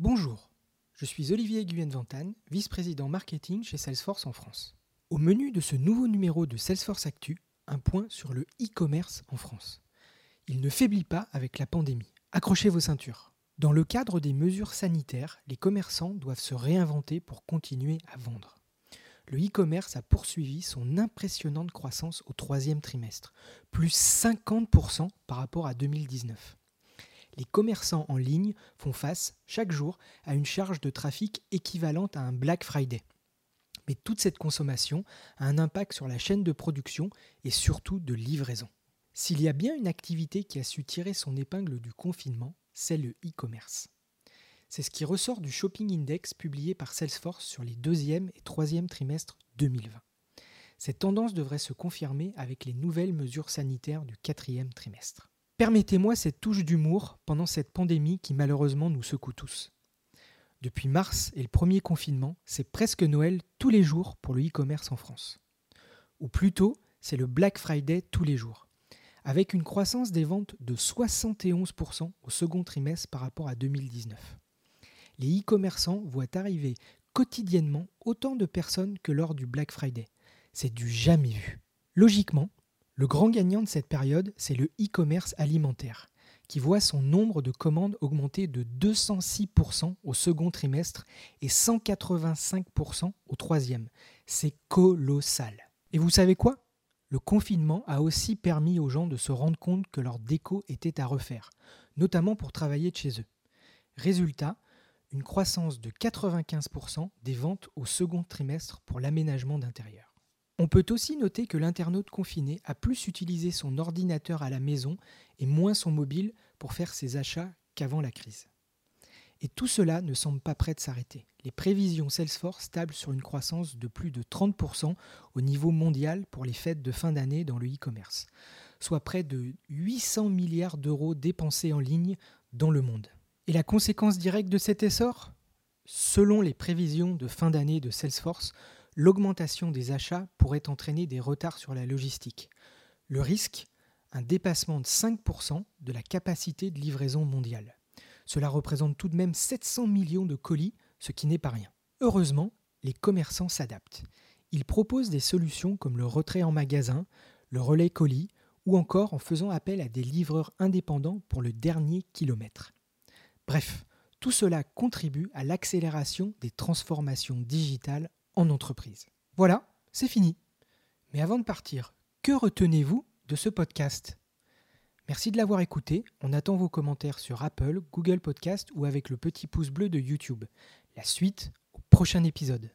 Bonjour, je suis Olivier Guyenne-Ventane, vice-président marketing chez Salesforce en France. Au menu de ce nouveau numéro de Salesforce Actu, un point sur le e-commerce en France. Il ne faiblit pas avec la pandémie. Accrochez vos ceintures. Dans le cadre des mesures sanitaires, les commerçants doivent se réinventer pour continuer à vendre. Le e-commerce a poursuivi son impressionnante croissance au troisième trimestre, plus 50% par rapport à 2019 les commerçants en ligne font face chaque jour à une charge de trafic équivalente à un Black Friday. Mais toute cette consommation a un impact sur la chaîne de production et surtout de livraison. S'il y a bien une activité qui a su tirer son épingle du confinement, c'est le e-commerce. C'est ce qui ressort du Shopping Index publié par Salesforce sur les deuxième et troisième trimestres 2020. Cette tendance devrait se confirmer avec les nouvelles mesures sanitaires du quatrième trimestre. Permettez-moi cette touche d'humour pendant cette pandémie qui malheureusement nous secoue tous. Depuis mars et le premier confinement, c'est presque Noël tous les jours pour le e-commerce en France. Ou plutôt, c'est le Black Friday tous les jours, avec une croissance des ventes de 71% au second trimestre par rapport à 2019. Les e-commerçants voient arriver quotidiennement autant de personnes que lors du Black Friday. C'est du jamais vu. Logiquement, le grand gagnant de cette période, c'est le e-commerce alimentaire, qui voit son nombre de commandes augmenter de 206% au second trimestre et 185% au troisième. C'est colossal. Et vous savez quoi? Le confinement a aussi permis aux gens de se rendre compte que leur déco était à refaire, notamment pour travailler de chez eux. Résultat, une croissance de 95% des ventes au second trimestre pour l'aménagement d'intérieur. On peut aussi noter que l'internaute confiné a plus utilisé son ordinateur à la maison et moins son mobile pour faire ses achats qu'avant la crise. Et tout cela ne semble pas prêt de s'arrêter. Les prévisions Salesforce stablent sur une croissance de plus de 30% au niveau mondial pour les fêtes de fin d'année dans le e-commerce, soit près de 800 milliards d'euros dépensés en ligne dans le monde. Et la conséquence directe de cet essor? Selon les prévisions de fin d'année de Salesforce, l'augmentation des achats pourrait entraîner des retards sur la logistique. Le risque Un dépassement de 5% de la capacité de livraison mondiale. Cela représente tout de même 700 millions de colis, ce qui n'est pas rien. Heureusement, les commerçants s'adaptent. Ils proposent des solutions comme le retrait en magasin, le relais colis, ou encore en faisant appel à des livreurs indépendants pour le dernier kilomètre. Bref, tout cela contribue à l'accélération des transformations digitales en entreprise. Voilà, c'est fini. Mais avant de partir, que retenez-vous de ce podcast? Merci de l'avoir écouté. On attend vos commentaires sur Apple, Google Podcast ou avec le petit pouce bleu de YouTube. La suite au prochain épisode.